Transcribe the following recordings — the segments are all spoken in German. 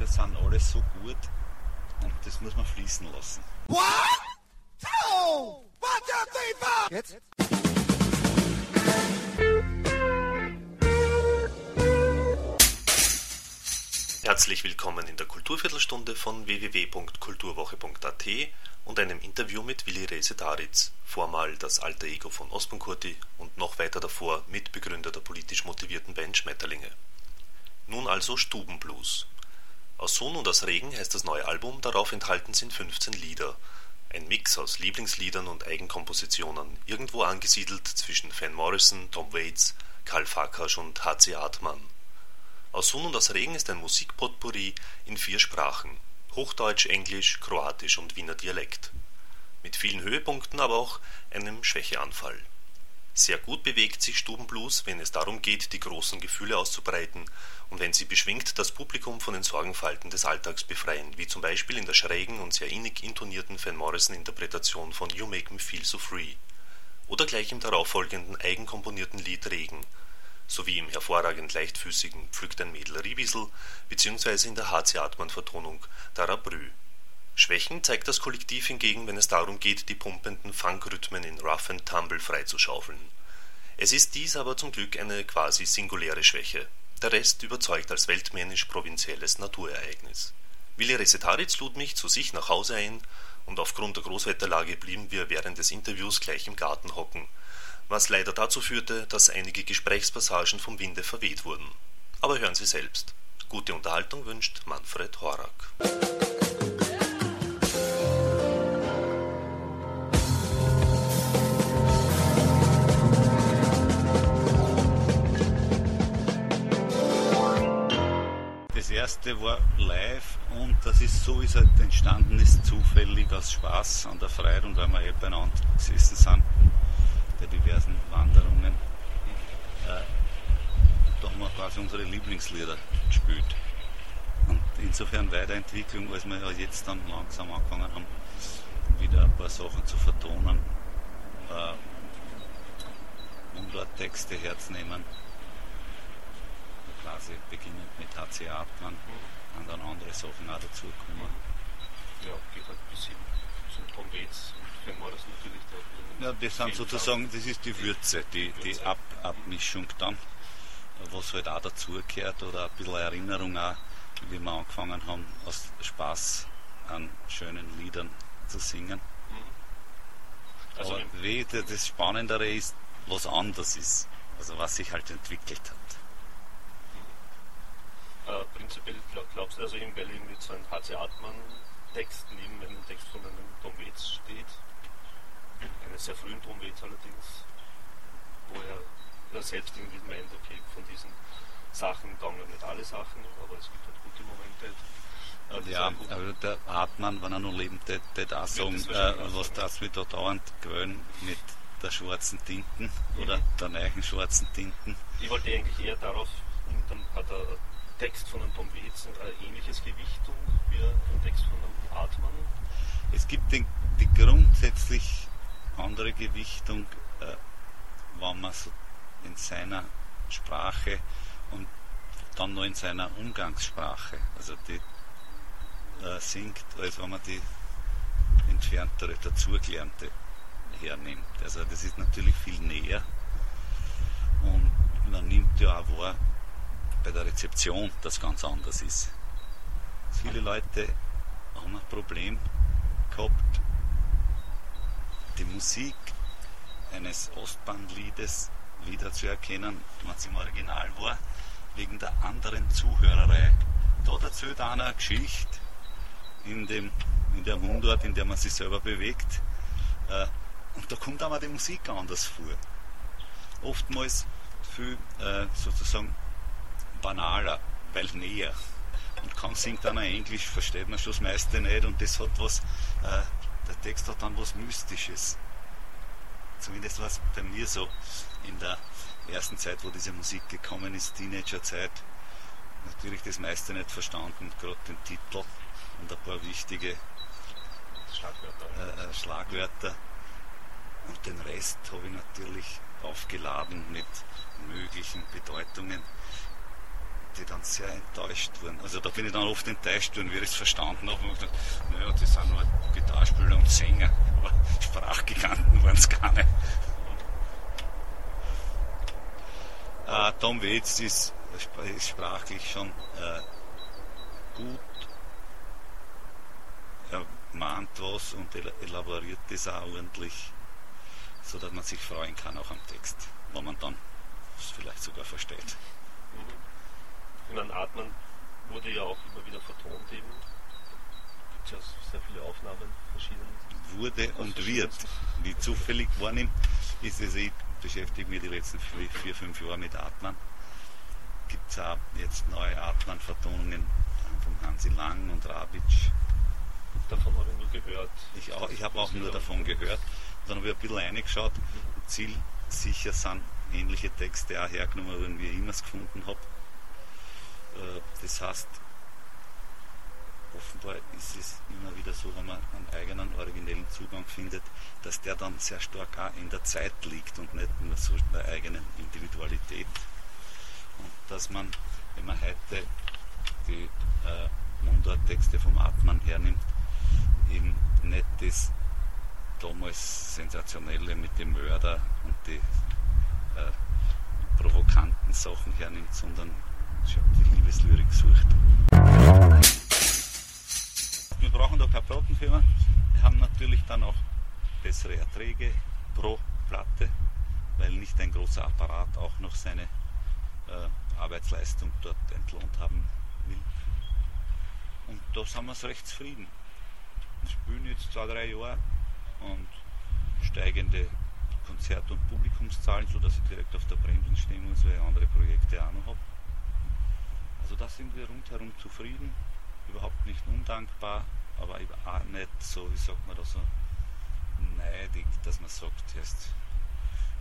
Musiker sind alle so gut und das muss man fließen lassen. One, two, one, two, three, four. Jetzt? Herzlich willkommen in der Kulturviertelstunde von www.kulturwoche.at und einem Interview mit Willi Rese Daritz, vormal das alter Ego von Ospenkurti und noch weiter davor Mitbegründer der politisch motivierten Band Schmetterlinge. Nun also Stubenblues. Sohn und aus Regen heißt das neue Album, darauf enthalten sind 15 Lieder. Ein Mix aus Lieblingsliedern und Eigenkompositionen, irgendwo angesiedelt zwischen Van Morrison, Tom Waits, Karl Farkas und H.C. Artmann. Aus Sohn und aus Regen ist ein Musikpotpourri in vier Sprachen, Hochdeutsch, Englisch, Kroatisch und Wiener Dialekt. Mit vielen Höhepunkten, aber auch einem Schwächeanfall. Sehr gut bewegt sich Stubenblues, wenn es darum geht, die großen Gefühle auszubreiten und wenn sie beschwingt das Publikum von den Sorgenfalten des Alltags befreien, wie zum Beispiel in der schrägen und sehr innig intonierten Van Morrison-Interpretation von You Make Me Feel So Free oder gleich im darauffolgenden eigenkomponierten Lied Regen sowie im hervorragend leichtfüßigen Pflückt ein Mädel Riebisel bzw. in der H.C. Hartmann-Vertonung Darabrü. Schwächen zeigt das Kollektiv hingegen, wenn es darum geht, die pumpenden Funkrhythmen in Rough and Tumble freizuschaufeln. Es ist dies aber zum Glück eine quasi singuläre Schwäche. Der Rest überzeugt als weltmännisch-provinzielles Naturereignis. Willi Resetaritz lud mich zu sich nach Hause ein und aufgrund der Großwetterlage blieben wir während des Interviews gleich im Garten hocken – was leider dazu führte, dass einige Gesprächspassagen vom Winde verweht wurden. Aber hören Sie selbst. Gute Unterhaltung wünscht Manfred Horak. Erste war live und das ist so, wie es halt entstanden ist, zufällig aus Spaß an der Freude und weil wir eh beieinander gesessen sind bei diversen Wanderungen. Äh, da haben wir quasi unsere Lieblingslieder gespielt. Und insofern Weiterentwicklung, als wir ja jetzt dann langsam angefangen haben, wieder ein paar Sachen zu vertonen, äh, Texte herzunehmen. Quasi beginnend mit HC Atman, und dann andere Sachen auch dazu kommen. Ja, geht halt bis hin zum Tom Waits und Morrison natürlich da ja, das sind sozusagen, das ist die Würze, die, die Ab Abmischung dann, was halt auch dazugehört oder ein bisschen Erinnerung auch, wie wir angefangen haben, aus Spaß an schönen Liedern zu singen. Mhm. Also Aber wie, das Spannendere ist, was anders ist, also was sich halt entwickelt hat. Äh, prinzipiell glaubst du also eben, weil irgendwie so ein HC Artmann Text neben einem Text von einem Tom Waits steht, einen sehr frühen Trompet allerdings, wo er selbst irgendwie meint, okay, von diesen Sachen taugen nicht alle Sachen, aber es gibt halt gute Momente. Äh, ja, aber der Hartmann, wenn er noch lebend der da sagen, äh, was das wir da dauernd gewöhnen mit der schwarzen Tinten mhm. oder der neuen schwarzen Tinten. Ich wollte eigentlich eher darauf, dann hat der Text von einem Tom Waits ein ähnliches Gewicht wie ein Text von einem Hartmann. Es gibt den, die grundsätzlich andere Gewichtung, äh, wenn man so in seiner Sprache und dann noch in seiner Umgangssprache, also die äh, singt, als wenn man die entferntere, dazugelernte hernimmt. Also das ist natürlich viel näher und man nimmt ja auch wahr bei der Rezeption, dass ganz anders ist. Viele Leute haben ein Problem gehabt, die Musik eines Ostbandliedes wiederzuerkennen, wenn es im Original war, wegen der anderen Zuhörerei. Da erzählt einer eine Geschichte in, dem, in der Mundart, in der man sich selber bewegt. Äh, und da kommt aber die Musik anders vor. Oftmals viel äh, sozusagen banaler, weil näher. Und kaum singt einer Englisch, versteht man schon das meiste nicht und das hat was, äh, der Text hat dann was Mystisches. Zumindest war es bei mir so in der ersten Zeit, wo diese Musik gekommen ist, Teenagerzeit. Natürlich das meiste nicht verstanden, gerade den Titel und ein paar wichtige Schlagwörter. Äh, äh, Schlagwörter. Und den Rest habe ich natürlich aufgeladen mit möglichen Bedeutungen. Ich dann sehr enttäuscht worden. Also da bin ich dann oft enttäuscht worden, wie ich es verstanden habe. Und gedacht, naja, das sind nur Gitarrespieler und Sänger, aber Sprachgiganten waren es gar nicht. Äh, Tom Waits ist, ist sprachlich schon äh, gut. Er mahnt was und elaboriert das auch ordentlich, sodass man sich freuen kann auch am Text, wenn man dann vielleicht sogar versteht. Ich meine, Atmen wurde ja auch immer wieder vertont eben. Gibt ja sehr viele Aufnahmen verschiedene. Wurde und wird. Wie zufällig wahrnimmt, ist es, ich beschäftige mich die letzten vier, vier fünf Jahre mit Atmen. Gibt es auch jetzt neue Atman-Vertonungen von Hansi Lang und Rabic. Davon habe ich nur gehört. Ich, ich habe auch nur davon gehört. Dann habe ich ein bisschen reingeschaut. Zielsicher sind ähnliche Texte auch hergenommen worden, wie ich immer es gefunden habe. Äh, das heißt, offenbar ist es immer wieder so, wenn man einen eigenen originellen Zugang findet, dass der dann sehr stark auch in der Zeit liegt und nicht nur so in der eigenen Individualität. Und dass man, wenn man heute die äh, Mundart-Texte vom Atman hernimmt, eben nicht das damals Sensationelle mit dem Mörder und die äh, provokanten Sachen hernimmt, sondern die Liebeslyrik sucht. Wir brauchen da keine Plattenfirma. Wir haben natürlich dann auch bessere Erträge pro Platte, weil nicht ein großer Apparat auch noch seine äh, Arbeitsleistung dort entlohnt haben will. Und da sind wir recht zufrieden. Wir spielen jetzt zwei, drei Jahre und steigende Konzert- und Publikumszahlen, sodass ich direkt auf der Bremsen stehen muss, weil ich andere Projekte auch noch habe. Also da sind wir rundherum zufrieden, überhaupt nicht undankbar, aber auch nicht so, wie sagt man da so, neidig, dass man sagt, erst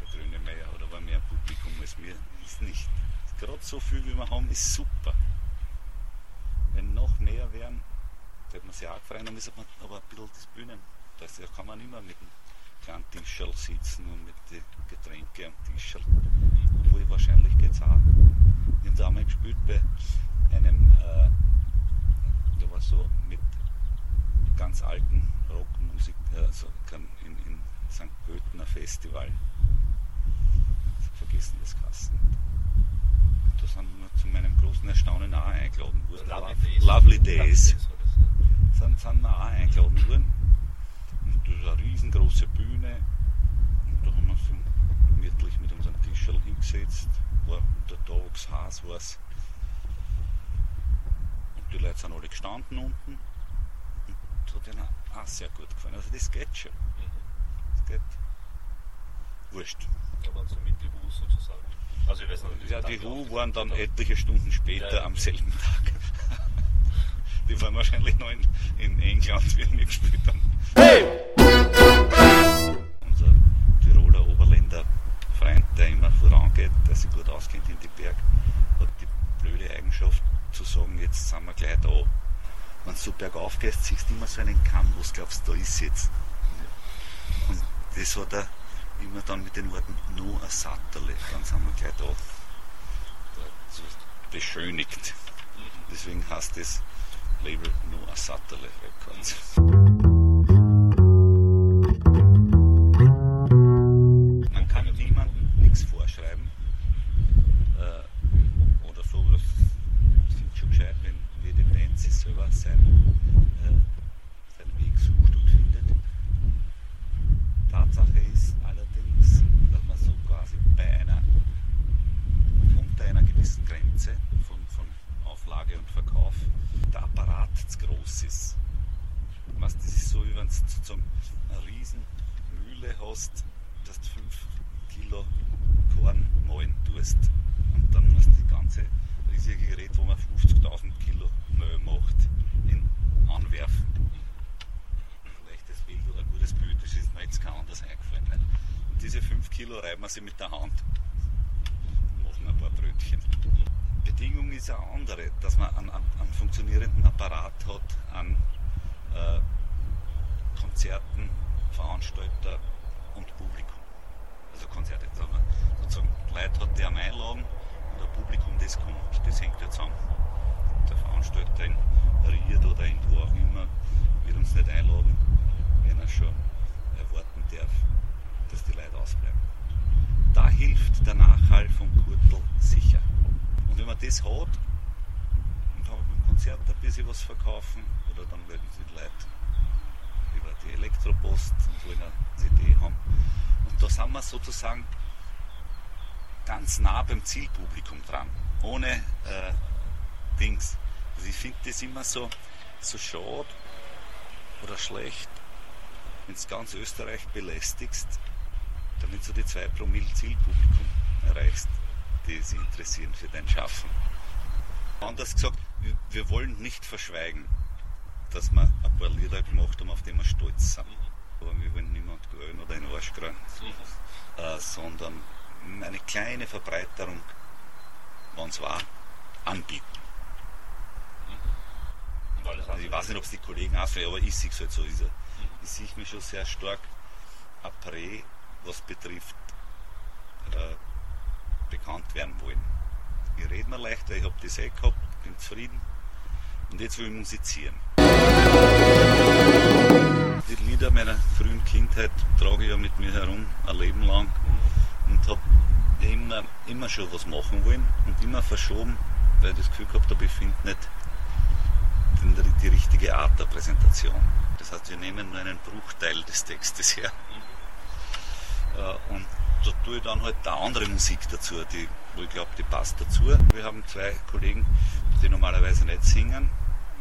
der Grüne Meier oder war mehr Publikum als mir, ist nicht. Gerade so viel wie wir haben, ist super. Wenn noch mehr wären, hätte man sich auch gefreut, dann man aber ein bisschen das Bühnen, das kann man immer mit dem kleinen Tischerl sitzen und mit den Getränken am Tischerl. Obwohl wahrscheinlich geht es auch. Es einmal gespielt bei einem, äh, da war so mit ganz alten Rockmusik, also in, in St. Pölten ein Festival. Ich vergessen das Kassen. Da sind wir zu meinem großen Erstaunen auch eingeladen worden. Lovely Days. Lovely Days. Sind, sind wir auch eingeladen worden das ist eine riesengroße Bühne. Und da haben wir so gemütlich mit unserem Tischl hingesetzt. War untertags, heiß war es. Und die Leute sind alle gestanden unten. Und das hat ihnen auch sehr gut gefallen. Also das geht schon. Das geht. Wurscht. Da waren so mit die Hu sozusagen. Also ich weiß nicht, ja, die Hu waren dann etliche Stunden später ja, am selben Tag. die waren wahrscheinlich noch in, in England, wie wir gespielt haben. Hey! Vorangeht, der sich gut auskennt in die Berg, hat die blöde Eigenschaft zu sagen, jetzt sind wir gleich da. Wenn du so bergauf gehst, siehst du immer so einen Kamm, du glaubst, da ist jetzt. Und das hat er immer dann mit den Worten, nur ein Satterle, dann sind wir gleich da. So beschönigt. Deswegen heißt das Label nur ein Satterle Records. vorschreiben. Äh, oder so, das sind schon gescheit, wenn wir dem Nancy selber sein diese 5 Kilo reiben wir sie mit der Hand. Machen ein paar Brötchen. Bedingung ist eine andere, dass man einen, einen funktionierenden Apparat hat, an äh, Konzerten, Veranstalter und Publikum. Also Konzerte, dass man sozusagen Leute hat, die am einladen und ein Publikum, das kommt. Das hängt ja zusammen. Der Veranstalter in Ried oder in wo auch immer wird uns nicht einladen das hat, dann kann beim Konzert ein bisschen was verkaufen oder dann werden die Leute über die Elektropost und wollen eine CD haben. Und da sind wir sozusagen ganz nah beim Zielpublikum dran, ohne äh, Dings. Also ich finde das immer so, so schade oder schlecht, wenn du ganz Österreich belästigst, damit du die 2 Promille Zielpublikum erreichst, die sich interessieren für dein Schaffen. Anders gesagt, wir, wollen nicht verschweigen, dass wir ein paar Lieder gemacht haben, auf die wir stolz sind. Aber wir wollen niemand grün oder in den Arsch kriegen, äh, sondern eine kleine Verbreiterung, wenn es war, anbieten. Also ich weiß nicht, ob es die Kollegen auch aber ich sehe es halt so. Ich sehe mich schon sehr stark après, was betrifft äh, bekannt werden wollen. Ich rede mir leicht, weil ich habe das eh gehabt, bin zufrieden und jetzt will ich musizieren. Die Lieder meiner frühen Kindheit trage ich ja mit mir herum ein Leben lang und habe immer, immer schon was machen wollen und immer verschoben, weil ich das Gefühl gehabt habe, ich finde nicht die, richtige Art der Präsentation. Das heißt, wir nehmen nur einen Bruchteil des Textes her. Äh, und da tue ich dann halt da andere Musik dazu, die, wo ich glaube, die passt dazu. Wir haben zwei Kollegen, die normalerweise nicht singen.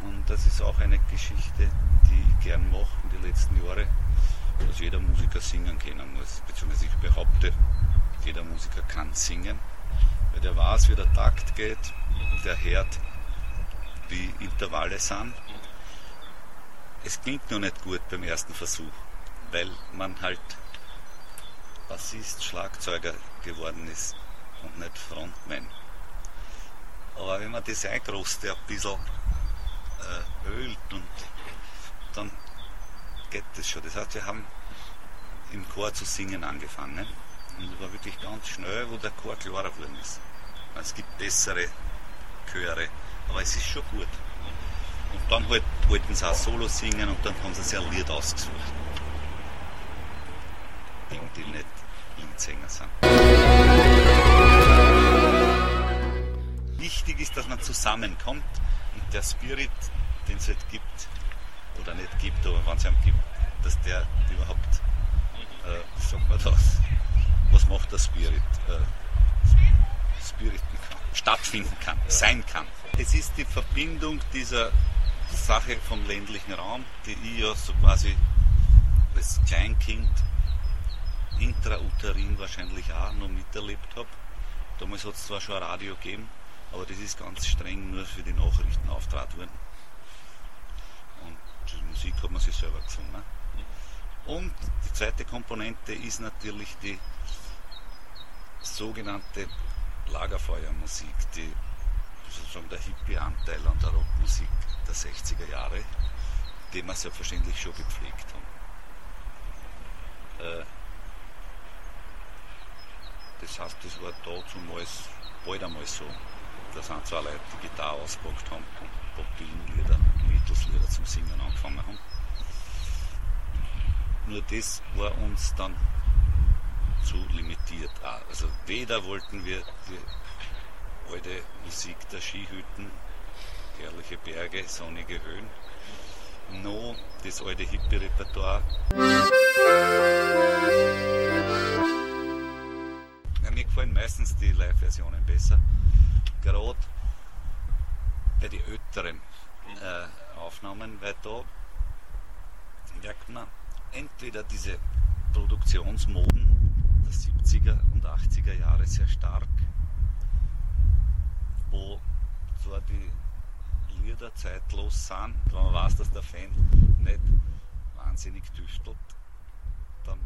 Und das ist auch eine Geschichte, die ich gern mache in den letzten Jahren, dass jeder Musiker singen können muss. Beziehungsweise ich behaupte, jeder Musiker kann singen, weil der weiß, wie der Takt geht, der hört, wie Intervalle sind. Es klingt noch nicht gut beim ersten Versuch, weil man halt Bassist, Schlagzeuger geworden ist und nicht Frontman. Aber wenn man das Eingroste ein bisschen äh, ölt und dann geht das schon. Das heißt, wir haben im Chor zu singen angefangen und es war wirklich ganz schnell, wo der Chor klarer geworden ist. Es gibt bessere Chöre, aber es ist schon gut. Und dann halt, wollten sie auch Solo singen und dann haben sie sich ein Lied ausgesucht. Die, die nicht Leadsänger sind. Wichtig ist, dass man zusammenkommt und der Spirit, den es halt gibt, oder nicht gibt, aber wenn es einen gibt, dass der überhaupt, äh, wie sagt man das, was macht der Spirit? Äh, Spiriten kann, stattfinden kann, sein kann. Es ist die Verbindung dieser Sache vom ländlichen Raum, die ich ja so quasi als Kleinkind intrauterin wahrscheinlich auch noch miterlebt habe. Damals hat es zwar schon ein Radio gegeben, aber das ist ganz streng nur für die Nachrichten auftragt worden. Und die Musik hat man sich selber gesungen. Und die zweite Komponente ist natürlich die sogenannte Lagerfeuermusik, die sozusagen der Hippie-Anteil an der Rockmusik der 60er Jahre, den wir selbstverständlich schon gepflegt haben. Äh, das heißt, das war dazumals bald einmal so. Da sind zwei Leute, die Gitarre ausgepackt haben und Bob Dylan-Lieder, Beatles-Lieder zum Singen angefangen haben. Nur das war uns dann zu limitiert. Also weder wollten wir die alte Musik der Skihütten, herrliche Berge, sonnige Höhen, noch das alte Hippie-Repertoire. Die Live-Versionen besser. Gerade bei den älteren äh, Aufnahmen, weil da merkt man entweder diese Produktionsmoden der 70er und 80er Jahre sehr stark, wo zwar die Lieder zeitlos sind, wenn man weiß, dass der Fan nicht wahnsinnig tüftelt, dann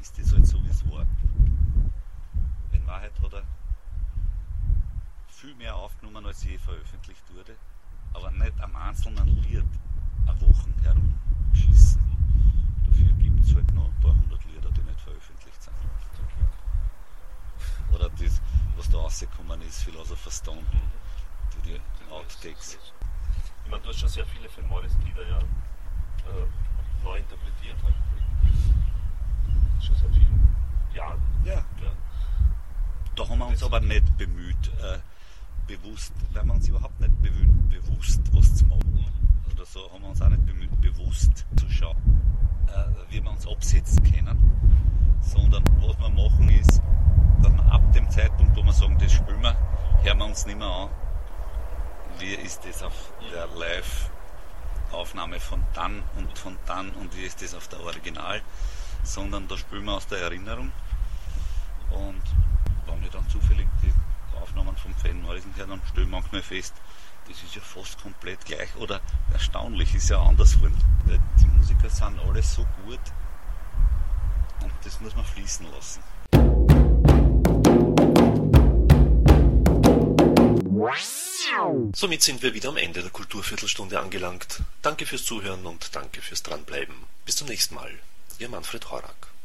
ist das halt so, wie es war. In Wahrheit hat er viel mehr aufgenommen, als je veröffentlicht wurde, aber nicht am einzelnen Lied eine Woche herumgeschissen. Dafür gibt es halt noch ein paar hundert Lieder, die nicht veröffentlicht sind. oder das, was da rausgekommen ist, Philosopher's Stone, die, die Outtakes. Ich meine, du hast schon sehr viele von Morris-Lieder ja äh, neu interpretiert. Halt. Schon seit vielen Jahren. Ja. Ja. Da haben wir uns aber nicht bemüht, äh, bewusst, weil wir uns überhaupt nicht bemühen, bewusst was zu machen. Oder so haben wir uns auch nicht bemüht, bewusst zu schauen, äh, wie wir uns absetzen können. Sondern was wir machen ist, dass wir ab dem Zeitpunkt, wo wir sagen, das spielen wir, hören wir uns nicht mehr an. Wie ist das auf der Live-Aufnahme von dann und von dann und wie ist das auf der Original, sondern da spielen wir aus der Erinnerung. Und wenn wir dann zufällig die Aufnahmen vom Fan Morrison her, dann stellen manchmal fest, das ist ja fast komplett gleich oder erstaunlich ist ja anders. Weil Die Musiker sind alle so gut und das muss man fließen lassen. Somit sind wir wieder am Ende der Kulturviertelstunde angelangt. Danke fürs Zuhören und danke fürs Dranbleiben. Bis zum nächsten Mal. Ihr Manfred Horak.